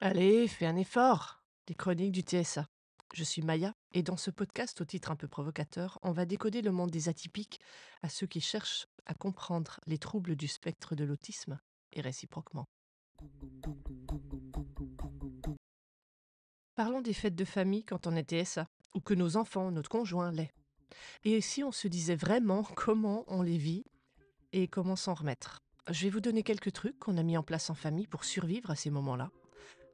Allez, fais un effort. Les chroniques du TSA. Je suis Maya et dans ce podcast au titre un peu provocateur, on va décoder le monde des atypiques à ceux qui cherchent à comprendre les troubles du spectre de l'autisme et réciproquement. Parlons des fêtes de famille quand on est TSA ou que nos enfants, notre conjoint l'est. Et si on se disait vraiment comment on les vit et comment s'en remettre? Je vais vous donner quelques trucs qu'on a mis en place en famille pour survivre à ces moments-là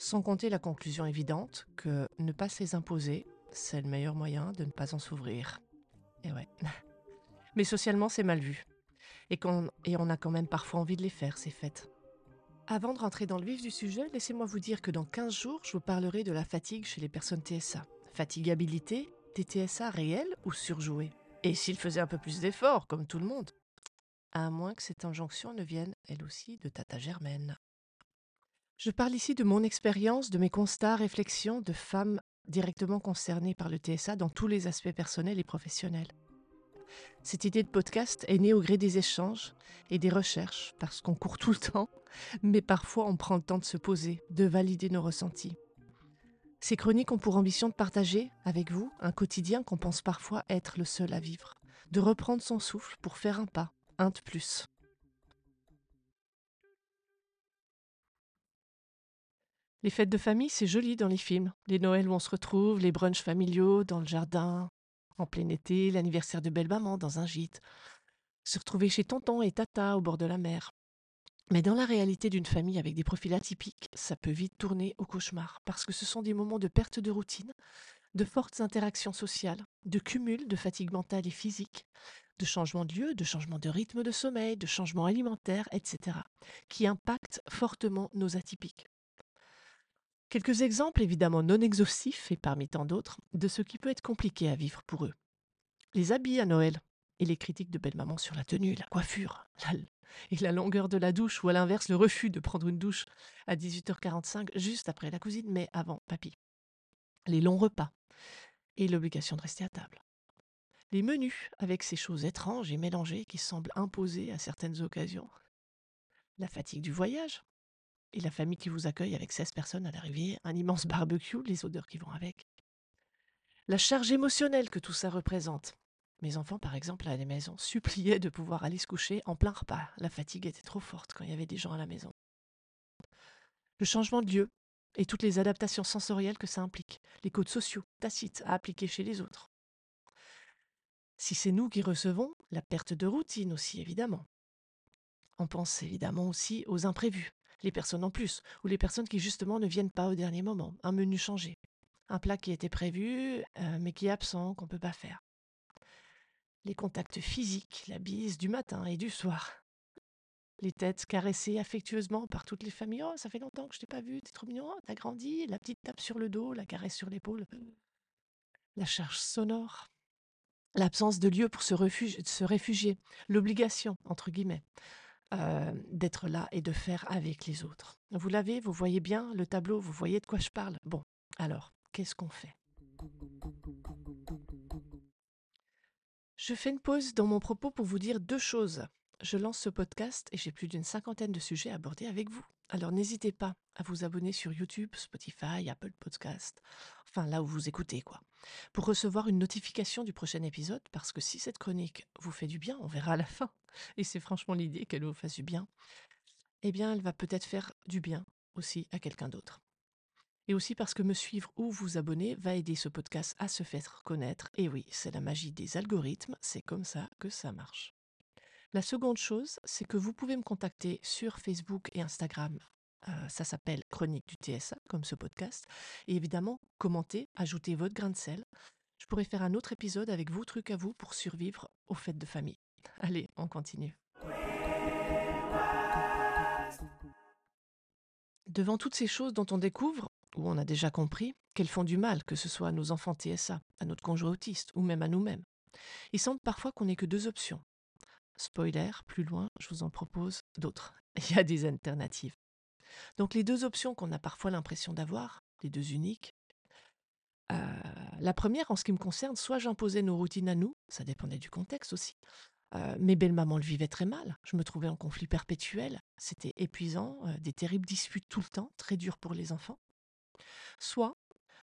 sans compter la conclusion évidente que ne pas les imposer, c'est le meilleur moyen de ne pas en s'ouvrir. Et ouais. Mais socialement, c'est mal vu. Et, et on a quand même parfois envie de les faire, ces fêtes. Avant de rentrer dans le vif du sujet, laissez-moi vous dire que dans 15 jours, je vous parlerai de la fatigue chez les personnes TSA. Fatigabilité, des TSA réels ou surjoués? Et s'ils faisaient un peu plus d'efforts, comme tout le monde? À moins que cette injonction ne vienne, elle aussi, de Tata Germaine. Je parle ici de mon expérience, de mes constats, réflexions de femmes directement concernées par le TSA dans tous les aspects personnels et professionnels. Cette idée de podcast est née au gré des échanges et des recherches, parce qu'on court tout le temps, mais parfois on prend le temps de se poser, de valider nos ressentis. Ces chroniques ont pour ambition de partager avec vous un quotidien qu'on pense parfois être le seul à vivre, de reprendre son souffle pour faire un pas, un de plus. Les fêtes de famille, c'est joli dans les films. Les Noëls où on se retrouve, les brunchs familiaux dans le jardin, en plein été, l'anniversaire de belle-maman dans un gîte. Se retrouver chez tonton et tata au bord de la mer. Mais dans la réalité d'une famille avec des profils atypiques, ça peut vite tourner au cauchemar, parce que ce sont des moments de perte de routine, de fortes interactions sociales, de cumul de fatigue mentale et physique, de changement de lieu, de changement de rythme de sommeil, de changement alimentaire, etc., qui impactent fortement nos atypiques. Quelques exemples évidemment non exhaustifs et parmi tant d'autres de ce qui peut être compliqué à vivre pour eux. Les habits à Noël et les critiques de belle-maman sur la tenue, la coiffure, et la longueur de la douche ou à l'inverse le refus de prendre une douche à 18h45 juste après la cousine mais avant papy. Les longs repas et l'obligation de rester à table. Les menus avec ces choses étranges et mélangées qui semblent imposer à certaines occasions. La fatigue du voyage, et la famille qui vous accueille avec 16 personnes à l'arrivée, un immense barbecue, les odeurs qui vont avec. La charge émotionnelle que tout ça représente. Mes enfants, par exemple, à la maison, suppliaient de pouvoir aller se coucher en plein repas. La fatigue était trop forte quand il y avait des gens à la maison. Le changement de lieu et toutes les adaptations sensorielles que ça implique, les codes sociaux, tacites à appliquer chez les autres. Si c'est nous qui recevons, la perte de routine aussi, évidemment. On pense évidemment aussi aux imprévus, les personnes en plus, ou les personnes qui justement ne viennent pas au dernier moment, un menu changé, un plat qui était prévu euh, mais qui est absent, qu'on ne peut pas faire. Les contacts physiques, la bise du matin et du soir. Les têtes caressées affectueusement par toutes les familles. Oh, ça fait longtemps que je t'ai pas vu, t'es trop mignon, oh, t'as grandi. La petite tape sur le dos, la caresse sur l'épaule. La charge sonore. L'absence de lieu pour se, se réfugier. L'obligation, entre guillemets. Euh, d'être là et de faire avec les autres. Vous l'avez, vous voyez bien le tableau, vous voyez de quoi je parle. Bon, alors, qu'est-ce qu'on fait? Je fais une pause dans mon propos pour vous dire deux choses. Je lance ce podcast et j'ai plus d'une cinquantaine de sujets à aborder avec vous. Alors n'hésitez pas à vous abonner sur YouTube, Spotify, Apple Podcast, enfin là où vous écoutez quoi, pour recevoir une notification du prochain épisode, parce que si cette chronique vous fait du bien, on verra à la fin, et c'est franchement l'idée qu'elle vous fasse du bien, eh bien elle va peut-être faire du bien aussi à quelqu'un d'autre. Et aussi parce que me suivre ou vous abonner va aider ce podcast à se faire connaître. Et oui, c'est la magie des algorithmes, c'est comme ça que ça marche. La seconde chose, c'est que vous pouvez me contacter sur Facebook et Instagram. Euh, ça s'appelle Chronique du TSA, comme ce podcast. Et évidemment, commentez, ajoutez votre grain de sel. Je pourrais faire un autre épisode avec vos trucs à vous pour survivre aux fêtes de famille. Allez, on continue. Devant toutes ces choses dont on découvre, ou on a déjà compris, qu'elles font du mal, que ce soit à nos enfants TSA, à notre conjoint autiste, ou même à nous-mêmes, il semble parfois qu'on n'ait que deux options. Spoiler, plus loin, je vous en propose d'autres. Il y a des alternatives. Donc les deux options qu'on a parfois l'impression d'avoir, les deux uniques, euh, la première, en ce qui me concerne, soit j'imposais nos routines à nous, ça dépendait du contexte aussi. Euh, mes belles-mamans le vivaient très mal. Je me trouvais en conflit perpétuel. C'était épuisant, euh, des terribles disputes tout le temps, très dur pour les enfants. Soit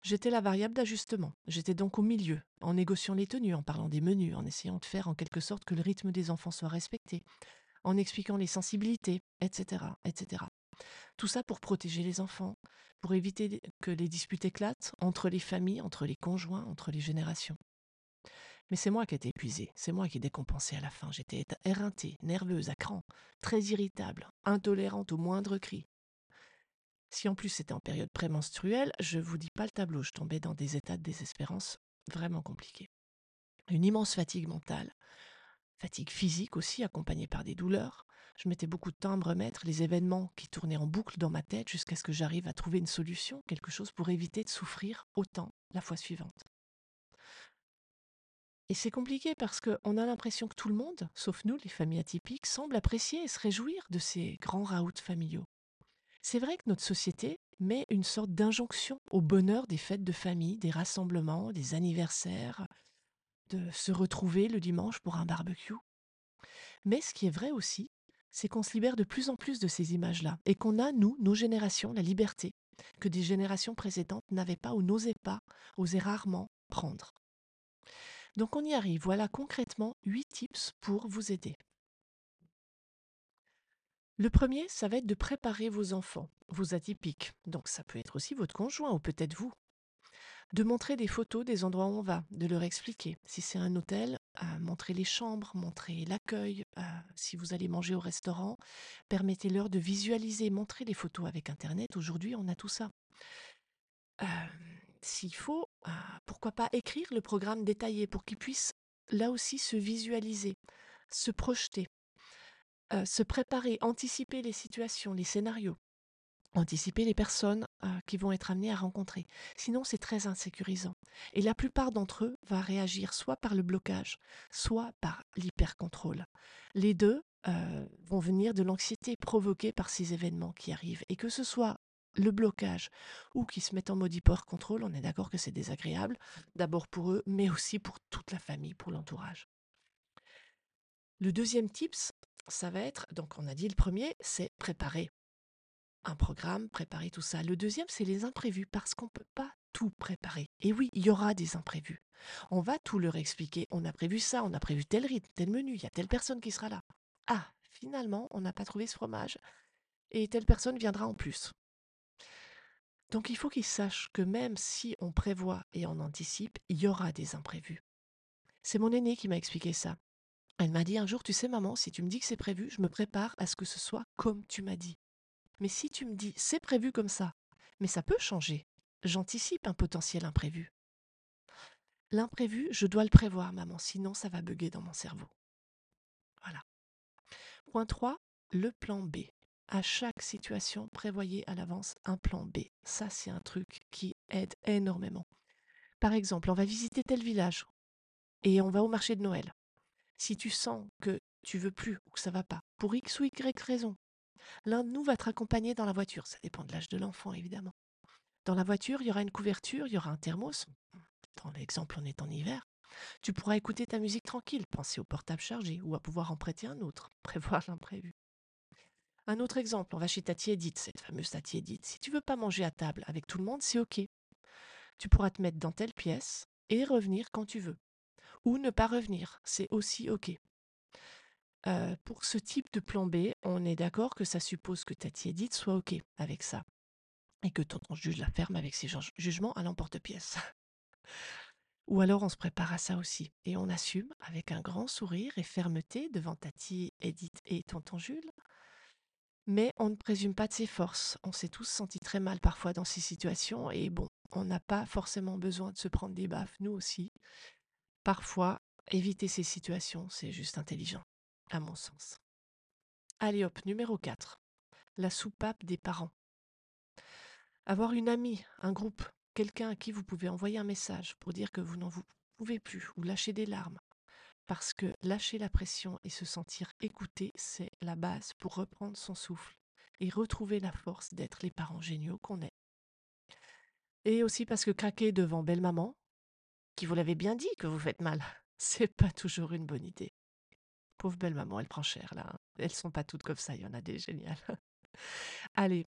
j'étais la variable d'ajustement. J'étais donc au milieu, en négociant les tenues, en parlant des menus, en essayant de faire en quelque sorte que le rythme des enfants soit respecté, en expliquant les sensibilités, etc., etc. Tout ça pour protéger les enfants, pour éviter que les disputes éclatent entre les familles, entre les conjoints, entre les générations. Mais c'est moi qui étais épuisée, c'est moi qui décompensais à la fin. J'étais éreintée, nerveuse, à cran, très irritable, intolérante au moindre cri. Si en plus c'était en période prémenstruelle, je vous dis pas le tableau, je tombais dans des états de désespérance vraiment compliqués. Une immense fatigue mentale, fatigue physique aussi, accompagnée par des douleurs. Je mettais beaucoup de temps à me remettre, les événements qui tournaient en boucle dans ma tête jusqu'à ce que j'arrive à trouver une solution, quelque chose pour éviter de souffrir autant la fois suivante. Et c'est compliqué parce qu'on a l'impression que tout le monde, sauf nous, les familles atypiques, semble apprécier et se réjouir de ces grands raouts familiaux. C'est vrai que notre société met une sorte d'injonction au bonheur des fêtes de famille, des rassemblements, des anniversaires, de se retrouver le dimanche pour un barbecue. Mais ce qui est vrai aussi, c'est qu'on se libère de plus en plus de ces images-là et qu'on a, nous, nos générations, la liberté que des générations précédentes n'avaient pas ou n'osaient pas, osaient rarement prendre. Donc on y arrive. Voilà concrètement 8 tips pour vous aider. Le premier, ça va être de préparer vos enfants, vos atypiques. Donc ça peut être aussi votre conjoint ou peut-être vous. De montrer des photos des endroits où on va, de leur expliquer. Si c'est un hôtel, euh, montrer les chambres, montrer l'accueil. Euh, si vous allez manger au restaurant, permettez-leur de visualiser, montrer les photos avec Internet. Aujourd'hui, on a tout ça. Euh, s'il faut, ah, pourquoi pas écrire le programme détaillé pour qu'ils puissent là aussi se visualiser, se projeter, euh, se préparer, anticiper les situations, les scénarios, anticiper les personnes euh, qui vont être amenées à rencontrer. Sinon, c'est très insécurisant. Et la plupart d'entre eux vont réagir soit par le blocage, soit par l'hypercontrôle. Les deux euh, vont venir de l'anxiété provoquée par ces événements qui arrivent. Et que ce soit le blocage ou qui se mettent en mode hyper-contrôle, on est d'accord que c'est désagréable, d'abord pour eux, mais aussi pour toute la famille, pour l'entourage. Le deuxième tips, ça va être, donc on a dit le premier, c'est préparer un programme, préparer tout ça. Le deuxième, c'est les imprévus, parce qu'on ne peut pas tout préparer. Et oui, il y aura des imprévus. On va tout leur expliquer. On a prévu ça, on a prévu tel rythme, tel menu, il y a telle personne qui sera là. Ah, finalement, on n'a pas trouvé ce fromage. Et telle personne viendra en plus. Donc il faut qu'ils sachent que même si on prévoit et on anticipe, il y aura des imprévus. C'est mon aînée qui m'a expliqué ça. Elle m'a dit un jour, tu sais maman, si tu me dis que c'est prévu, je me prépare à ce que ce soit comme tu m'as dit. Mais si tu me dis c'est prévu comme ça, mais ça peut changer, j'anticipe un potentiel imprévu. L'imprévu, je dois le prévoir, maman, sinon ça va bugger dans mon cerveau. Voilà. Point 3, le plan B à chaque situation, prévoyez à l'avance un plan B. Ça, c'est un truc qui aide énormément. Par exemple, on va visiter tel village et on va au marché de Noël. Si tu sens que tu veux plus ou que ça va pas, pour X ou Y raison, l'un de nous va te raccompagner dans la voiture. Ça dépend de l'âge de l'enfant, évidemment. Dans la voiture, il y aura une couverture, il y aura un thermos. Dans l'exemple, on est en hiver. Tu pourras écouter ta musique tranquille, penser au portable chargé ou à pouvoir en prêter un autre, prévoir l'imprévu. Un autre exemple, on va chez Tati Edith, cette fameuse Tati Edith. Si tu veux pas manger à table avec tout le monde, c'est OK. Tu pourras te mettre dans telle pièce et revenir quand tu veux. Ou ne pas revenir, c'est aussi OK. Euh, pour ce type de plan B, on est d'accord que ça suppose que Tati Edith soit OK avec ça. Et que tonton juge la ferme avec ses jugements à l'emporte-pièce. Ou alors on se prépare à ça aussi et on assume avec un grand sourire et fermeté devant Tati, Edith et tonton Jules mais on ne présume pas de ses forces. On s'est tous sentis très mal parfois dans ces situations et bon, on n'a pas forcément besoin de se prendre des baffes, nous aussi. Parfois, éviter ces situations, c'est juste intelligent, à mon sens. Allez hop, numéro 4. La soupape des parents. Avoir une amie, un groupe, quelqu'un à qui vous pouvez envoyer un message pour dire que vous n'en pouvez plus ou lâcher des larmes, parce que lâcher la pression et se sentir écouté, c'est la base pour reprendre son souffle et retrouver la force d'être les parents géniaux qu'on est. Et aussi parce que craquer devant belle maman, qui vous l'avait bien dit que vous faites mal, c'est pas toujours une bonne idée. Pauvre belle maman, elle prend cher là. Hein. Elles sont pas toutes comme ça, il y en a des géniales. Allez,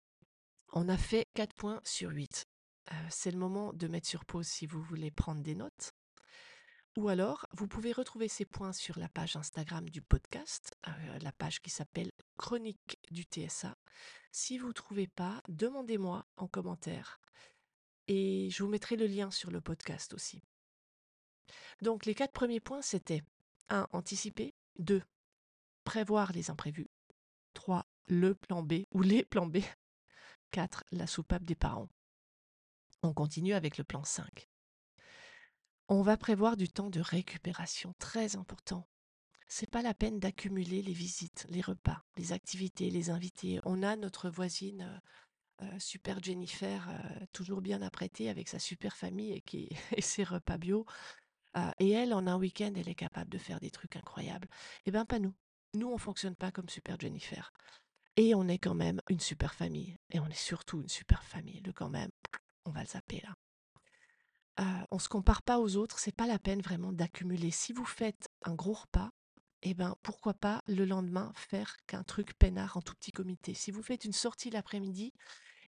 on a fait 4 points sur 8. euh, c'est le moment de mettre sur pause si vous voulez prendre des notes. Ou alors, vous pouvez retrouver ces points sur la page Instagram du podcast, euh, la page qui s'appelle Chronique du TSA. Si vous ne trouvez pas, demandez-moi en commentaire. Et je vous mettrai le lien sur le podcast aussi. Donc les quatre premiers points, c'était 1. Anticiper. 2. Prévoir les imprévus. 3. Le plan B ou les plans B. 4. La soupape des parents. On continue avec le plan 5. On va prévoir du temps de récupération, très important. C'est pas la peine d'accumuler les visites, les repas, les activités, les invités. On a notre voisine euh, euh, super Jennifer, euh, toujours bien apprêtée avec sa super famille et, ses repas bio. Et elle, en un week-end, elle est capable de faire des trucs incroyables. Eh bien, pas nous. Nous, on fonctionne pas comme super Jennifer. Et on est quand même une super famille. Et on est surtout une super famille. Le quand même, on va le zapper là. On on se compare pas aux autres, c'est pas la peine vraiment d'accumuler. Si vous faites un gros repas, eh ben pourquoi pas le lendemain faire qu'un truc peinard en tout petit comité. Si vous faites une sortie l'après-midi,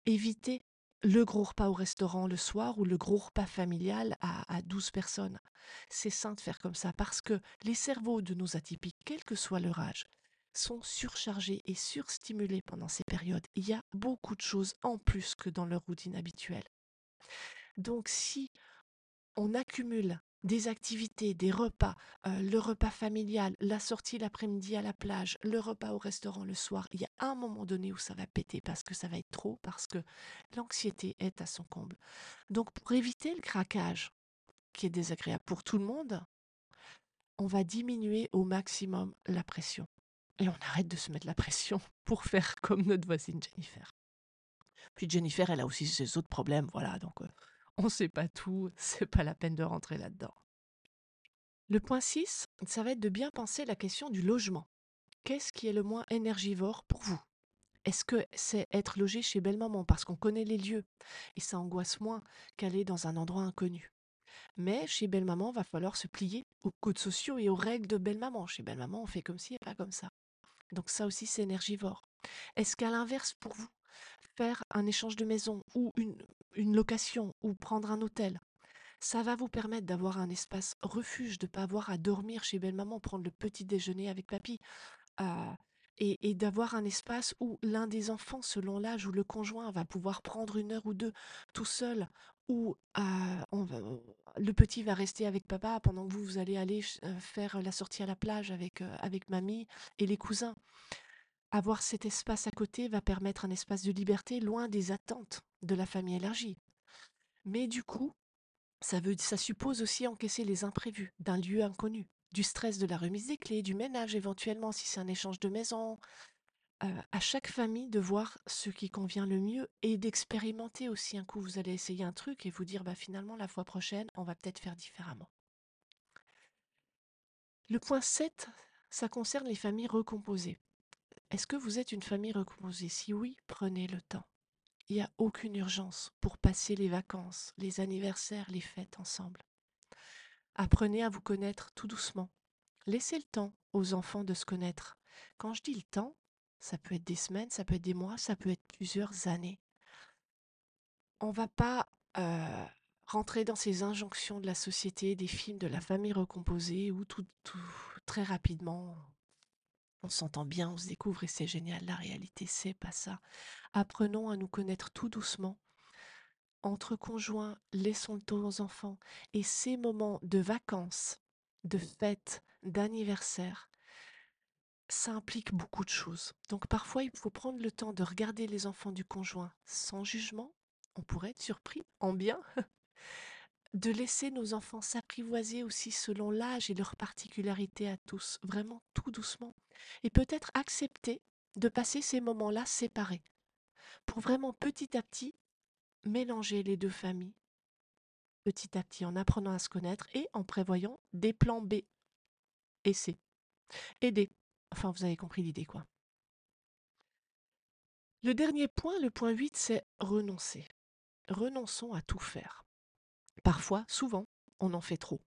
évitez le gros repas au restaurant le soir ou le gros repas familial à, à 12 personnes. C'est sain de faire comme ça parce que les cerveaux de nos atypiques, quel que soit leur âge, sont surchargés et surstimulés pendant ces périodes. Il y a beaucoup de choses en plus que dans leur routine habituelle. Donc si on accumule des activités, des repas, euh, le repas familial, la sortie l'après-midi à la plage, le repas au restaurant le soir, il y a un moment donné où ça va péter parce que ça va être trop, parce que l'anxiété est à son comble. Donc pour éviter le craquage, qui est désagréable pour tout le monde, on va diminuer au maximum la pression. Et on arrête de se mettre la pression pour faire comme notre voisine Jennifer. Puis Jennifer, elle a aussi ses autres problèmes, voilà, donc euh, on ne sait pas tout, c'est pas la peine de rentrer là-dedans. Le point 6, ça va être de bien penser la question du logement. Qu'est-ce qui est le moins énergivore pour vous? Est-ce que c'est être logé chez belle-maman parce qu'on connaît les lieux et ça angoisse moins qu'aller dans un endroit inconnu? Mais chez belle-maman, va falloir se plier aux codes sociaux et aux règles de belle-maman. Chez belle-maman, on fait comme ci et pas comme ça. Donc ça aussi, c'est énergivore. Est-ce qu'à l'inverse, pour vous, faire un échange de maison ou une, une location ou prendre un hôtel. Ça va vous permettre d'avoir un espace refuge, de ne pas avoir à dormir chez belle-maman, prendre le petit déjeuner avec papy. Euh, et, d'avoir un espace où l'un des enfants, selon l'âge ou le conjoint, va pouvoir prendre une heure ou deux tout seul, ou euh, le petit va rester avec papa pendant que vous, vous allez aller euh, faire la sortie à la plage avec, avec mamie et les cousins. Avoir cet espace à côté va permettre un espace de liberté loin des attentes de la famille élargie. Mais du coup, ça, suppose aussi encaisser les imprévus d'un lieu inconnu, du stress de la remise des clés, du ménage éventuellement si c'est un échange de maison. Euh, à chaque famille de voir ce qui convient le mieux et d'expérimenter aussi un coup. Vous allez essayer un truc et vous dire bah, finalement la fois prochaine, on va peut-être faire différemment. Le point 7, ça concerne les familles recomposées. Est-ce que vous êtes une famille recomposée? Si oui, prenez le temps. Il n'y a aucune urgence pour passer les vacances, les anniversaires, les fêtes ensemble. Apprenez à vous connaître tout doucement. Laissez le temps aux enfants de se connaître. Quand je dis le temps, ça peut être des semaines, ça peut être des mois, ça peut être plusieurs années. On ne va pas euh, rentrer dans ces injonctions de la société, des films de la famille recomposée, où tout, tout très rapidement on s'entend bien, on se découvre et c'est génial. La réalité, c'est pas ça. Apprenons à nous connaître tout doucement. Entre conjoints, laissons le temps aux enfants. Et ces moments de vacances, de fêtes, d'anniversaires, ça implique beaucoup de choses. Donc parfois, il faut prendre le temps de regarder les enfants du conjoint sans jugement. On pourrait être surpris, en bien. de laisser nos enfants s'apprivoiser aussi selon l'âge et leurs particularités à tous, vraiment tout doucement, et peut-être accepter de passer ces moments-là séparés, pour vraiment petit à petit mélanger les deux familles, petit à petit en apprenant à se connaître et en prévoyant des plans B et C. Aider. Enfin, vous avez compris l'idée, quoi. Le dernier point, le point 8, c'est renoncer. Renonçons à tout faire. Parfois, souvent, on en fait trop.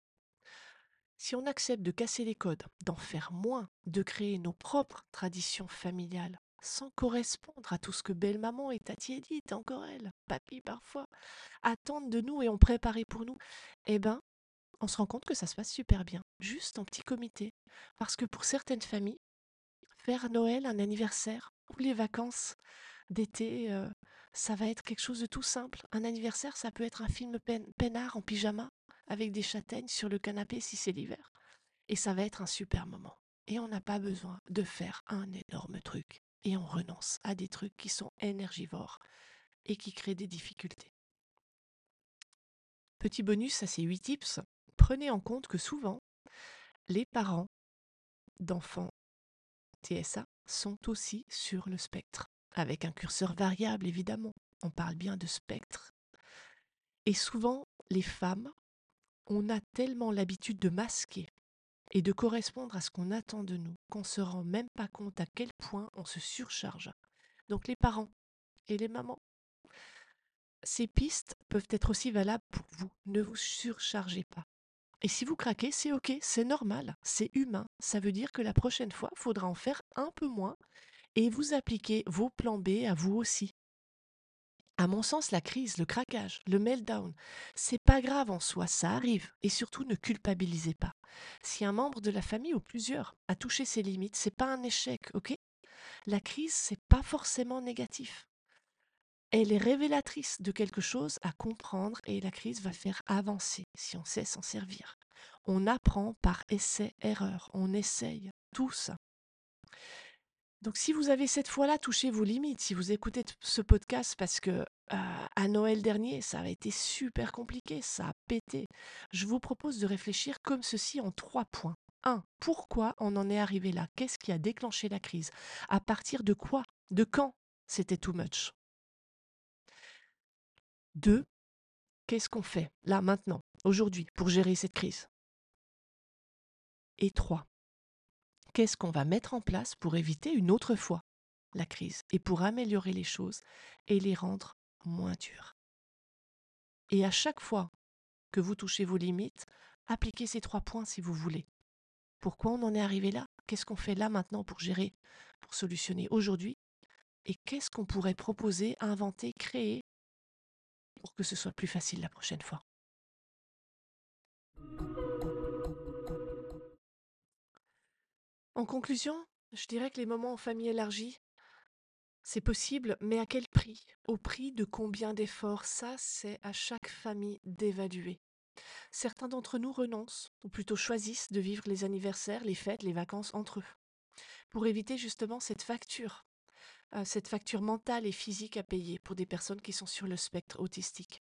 Si on accepte de casser les codes, d'en faire moins, de créer nos propres traditions familiales, sans correspondre à tout ce que belle-maman et Tati Edith, encore elle, papy parfois, attendent de nous et ont préparé pour nous, eh ben, on se rend compte que ça se passe super bien, juste en petit comité. Parce que pour certaines familles, faire Noël, un anniversaire ou les vacances d'été, euh, ça va être quelque chose de tout simple. Un anniversaire, ça peut être un film peinard en pyjama avec des châtaignes sur le canapé si c'est l'hiver. Et ça va être un super moment. Et on n'a pas besoin de faire un énorme truc. Et on renonce à des trucs qui sont énergivores et qui créent des difficultés. Petit bonus à ces 8 tips, prenez en compte que souvent, les parents d'enfants TSA sont aussi sur le spectre, avec un curseur variable évidemment. On parle bien de spectre. Et souvent, les femmes, on a tellement l'habitude de masquer et de correspondre à ce qu'on attend de nous qu'on ne se rend même pas compte à quel point on se surcharge. Donc les parents et les mamans, ces pistes peuvent être aussi valables pour vous. Ne vous surchargez pas. Et si vous craquez, c'est OK, c'est normal, c'est humain. Ça veut dire que la prochaine fois, il faudra en faire un peu moins et vous appliquez vos plans B à vous aussi. À mon sens, la crise, le craquage, le meltdown, c'est pas grave en soi, ça arrive. Et surtout, ne culpabilisez pas. Si un membre de la famille ou plusieurs a touché ses limites, c'est pas un échec, ok? La crise, c'est pas forcément négatif. Elle est révélatrice de quelque chose à comprendre et la crise va faire avancer si on sait s'en servir. On apprend par essai-erreur, on essaye tous. Donc si vous avez cette fois-là touché vos limites, si vous écoutez ce podcast parce que à Noël dernier, ça a été super compliqué, ça a pété, je vous propose de réfléchir comme ceci en trois points. 1. Pourquoi on en est arrivé là? Qu'est-ce qui a déclenché la crise? À partir de quoi? De quand c'était too much? 2. Qu'est-ce qu'on fait là maintenant, aujourd'hui, pour gérer cette crise? Et 3 qu'est-ce qu'on va mettre en place pour éviter une autre fois la crise et pour améliorer les choses et les rendre moins dures. Et à chaque fois que vous touchez vos limites, appliquez ces trois points si vous voulez. Pourquoi on en est arrivé là? Qu'est-ce qu'on fait là maintenant pour gérer, pour solutionner aujourd'hui? Et qu'est-ce qu'on pourrait proposer, inventer, créer pour que ce soit plus facile la prochaine fois? En conclusion, je dirais que les moments en famille élargie, c'est possible, mais à quel prix? Au prix de combien d'efforts? Ça, c'est à chaque famille d'évaluer. Certains d'entre nous renoncent, ou plutôt choisissent de vivre les anniversaires, les fêtes, les vacances entre eux, pour éviter justement cette facture, euh, cette facture mentale et physique à payer pour des personnes qui sont sur le spectre autistique.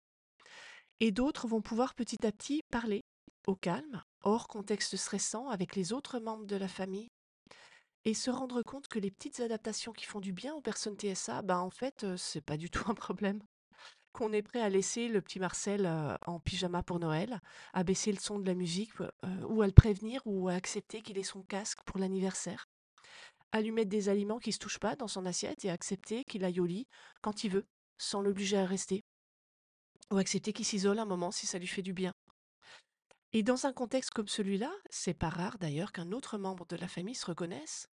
Et d'autres vont pouvoir petit à petit parler au calme, hors contexte stressant, avec les autres membres de la famille, et se rendre compte que les petites adaptations qui font du bien aux personnes TSA, bah en fait, c'est pas du tout un problème. Qu'on est prêt à laisser le petit Marcel en pyjama pour Noël, à baisser le son de la musique, ou à le prévenir, ou à accepter qu'il ait son casque pour l'anniversaire. À lui mettre des aliments qui se touchent pas dans son assiette et accepter qu'il aille au lit quand il veut, sans l'obliger à rester. Ou accepter qu'il s'isole un moment si ça lui fait du bien. Et dans un contexte comme celui-là, c'est pas rare d'ailleurs qu'un autre membre de la famille se reconnaisse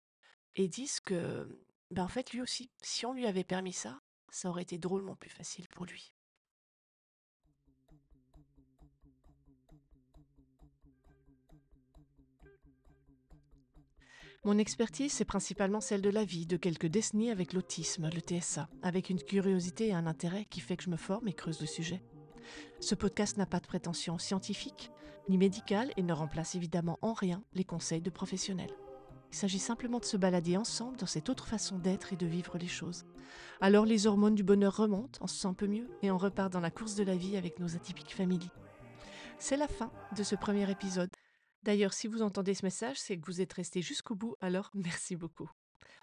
et disent que, ben, en fait, lui aussi, si on lui avait permis ça, ça aurait été drôlement plus facile pour lui. Mon expertise, c'est principalement celle de la vie, de quelques décennies avec l'autisme, le TSA, avec une curiosité et un intérêt qui fait que je me forme et creuse le sujet. Ce podcast n'a pas de prétention scientifique ni médicale et ne remplace évidemment en rien les conseils de professionnels. Il s'agit simplement de se balader ensemble dans cette autre façon d'être et de vivre les choses. Alors les hormones du bonheur remontent, on se sent un peu mieux et on repart dans la course de la vie avec nos atypiques familles. C'est la fin de ce premier épisode. D'ailleurs, si vous entendez ce message, c'est que vous êtes resté jusqu'au bout, alors merci beaucoup.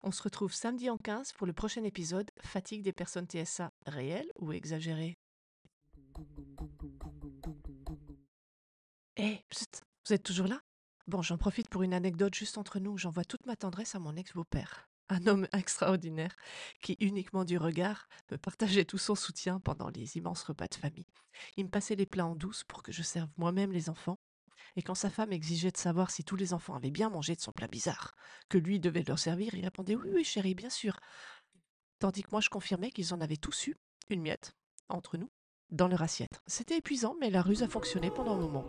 On se retrouve samedi en 15 pour le prochain épisode Fatigue des personnes TSA réelles ou exagérées? Hé, eh, vous êtes toujours là? Bon, j'en profite pour une anecdote juste entre nous. J'envoie toute ma tendresse à mon ex-beau-père. Un homme extraordinaire qui, uniquement du regard, me partageait tout son soutien pendant les immenses repas de famille. Il me passait les plats en douce pour que je serve moi-même les enfants. Et quand sa femme exigeait de savoir si tous les enfants avaient bien mangé de son plat bizarre, que lui devait leur servir, il répondait Oui, oui, chérie, bien sûr. tandis que moi je confirmais qu'ils en avaient tous eu, une miette, entre nous, dans leur assiette. C'était épuisant, mais la ruse a fonctionné pendant un moment.